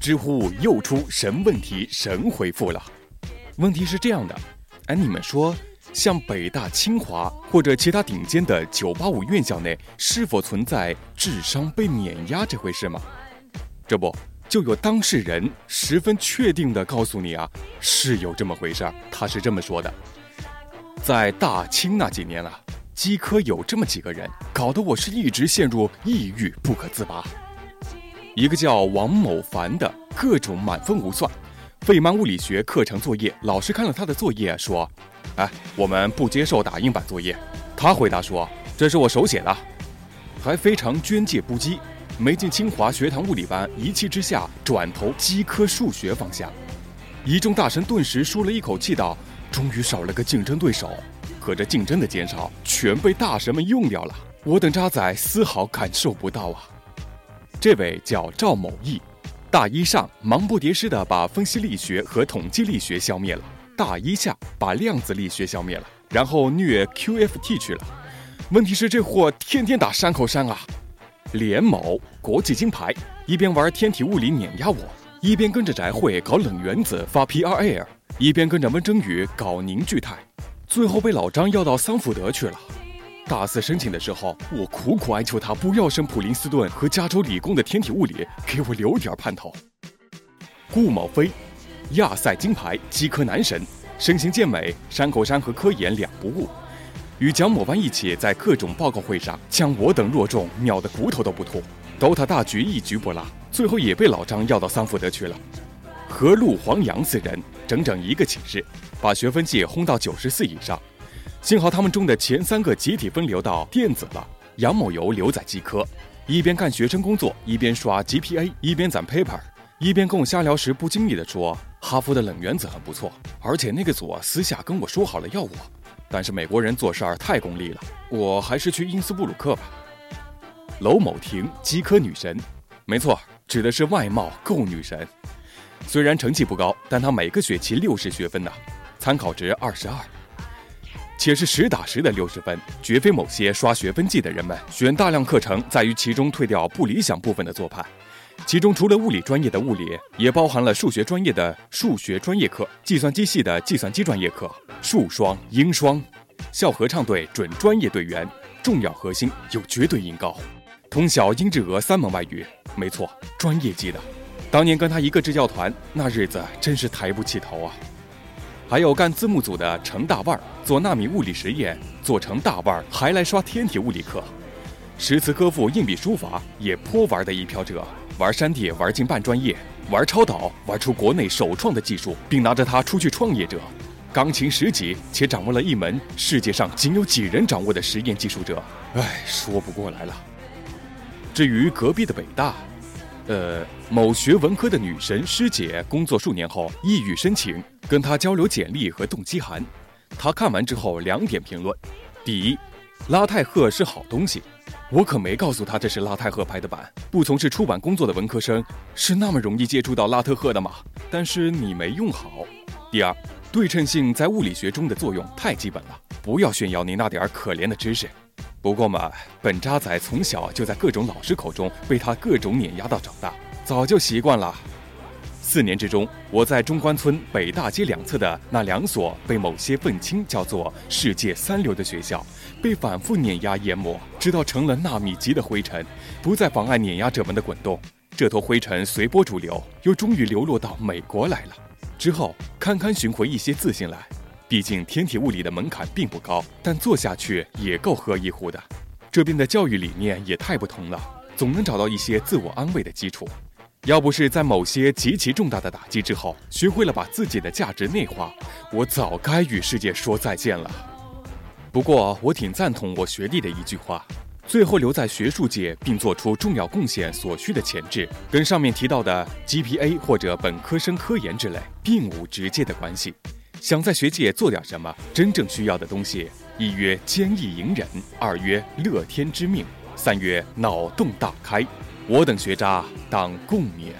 知乎又出神问题神回复了，问题是这样的，哎，你们说，像北大、清华或者其他顶尖的985院校内，是否存在智商被碾压这回事吗？这不，就有当事人十分确定的告诉你啊，是有这么回事儿。他是这么说的，在大清那几年啊，基科有这么几个人，搞得我是一直陷入抑郁不可自拔。一个叫王某凡的，各种满分无算，费曼物理学课程作业，老师看了他的作业说：“哎，我们不接受打印版作业。”他回答说：“这是我手写的。”还非常捐介不羁，没进清华学堂物理班，一气之下转投机科数学方向。一众大神顿时舒了一口气，道：“终于少了个竞争对手。”可这竞争的减少全被大神们用掉了，我等渣仔丝毫感受不到啊。这位叫赵某义，大一上忙不迭失的把分析力学和统计力学消灭了，大一下把量子力学消灭了，然后虐 QFT 去了。问题是这货天天打山口山啊！连某国际金牌，一边玩天体物理碾压我，一边跟着翟慧搞冷原子发 PRL，一边跟着温征宇搞凝聚态，最后被老张要到桑福德去了。大四申请的时候，我苦苦哀求他不要升普林斯顿和加州理工的天体物理，给我留点盼头。顾某飞，亚赛金牌，机科男神，身形健美，山口山和科研两不误。与蒋某班一起在各种报告会上，将我等弱众秒得骨头都不吐。DOTA 大局一局不落，最后也被老张要到桑福德去了。何陆、黄洋四人，整整一个寝室，把学分绩轰到九十四以上。幸好他们中的前三个集体分流到电子了，杨某游留在机科，一边干学生工作，一边刷 GPA，一边攒 paper，一边跟我瞎聊时不经意地说：“哈佛的冷原子很不错，而且那个组私下跟我说好了要我，但是美国人做事儿太功利了，我还是去因斯布鲁克吧。”娄某婷，机科女神，没错，指的是外貌够女神。虽然成绩不高，但她每个学期六十学分呢，参考值二十二。且是实打实的六十分，绝非某些刷学分绩的人们选大量课程，在于其中退掉不理想部分的做派。其中除了物理专业的物理，也包含了数学专业的数学专业课、计算机系的计算机专业课、数双、英双。校合唱队准专业队员，重要核心有绝对音高，通晓英日俄三门外语，没错，专业级的。当年跟他一个支教团，那日子真是抬不起头啊。还有干字幕组的程大腕儿，做纳米物理实验做成大腕儿，还来刷天体物理课。诗词歌赋、硬笔书法也颇玩的一飘者，玩山地玩进半专业，玩超导玩出国内首创的技术，并拿着它出去创业者。钢琴十级且掌握了一门世界上仅有几人掌握的实验技术者，哎，说不过来了。至于隔壁的北大。呃，某学文科的女神师姐工作数年后抑郁申请，跟她交流简历和动机函，她看完之后两点评论：第一，拉泰赫是好东西，我可没告诉她这是拉泰赫拍的版。不从事出版工作的文科生是那么容易接触到拉特赫的吗？但是你没用好。第二，对称性在物理学中的作用太基本了，不要炫耀你那点可怜的知识。不过嘛，本渣仔从小就在各种老师口中被他各种碾压到长大，早就习惯了。四年之中，我在中关村北大街两侧的那两所被某些愤青叫做“世界三流”的学校，被反复碾压淹没，直到成了纳米级的灰尘，不再妨碍碾压者们的滚动。这坨灰尘随波逐流，又终于流落到美国来了。之后，堪堪寻回一些自信来。毕竟天体物理的门槛并不高，但做下去也够喝一壶的。这边的教育理念也太不同了，总能找到一些自我安慰的基础。要不是在某些极其重大的打击之后，学会了把自己的价值内化，我早该与世界说再见了。不过我挺赞同我学弟的一句话：最后留在学术界并做出重要贡献所需的潜质，跟上面提到的 GPA 或者本科生科研之类，并无直接的关系。想在学界做点什么，真正需要的东西，一曰坚毅隐忍，二曰乐天知命，三曰脑洞大开。我等学渣当共勉。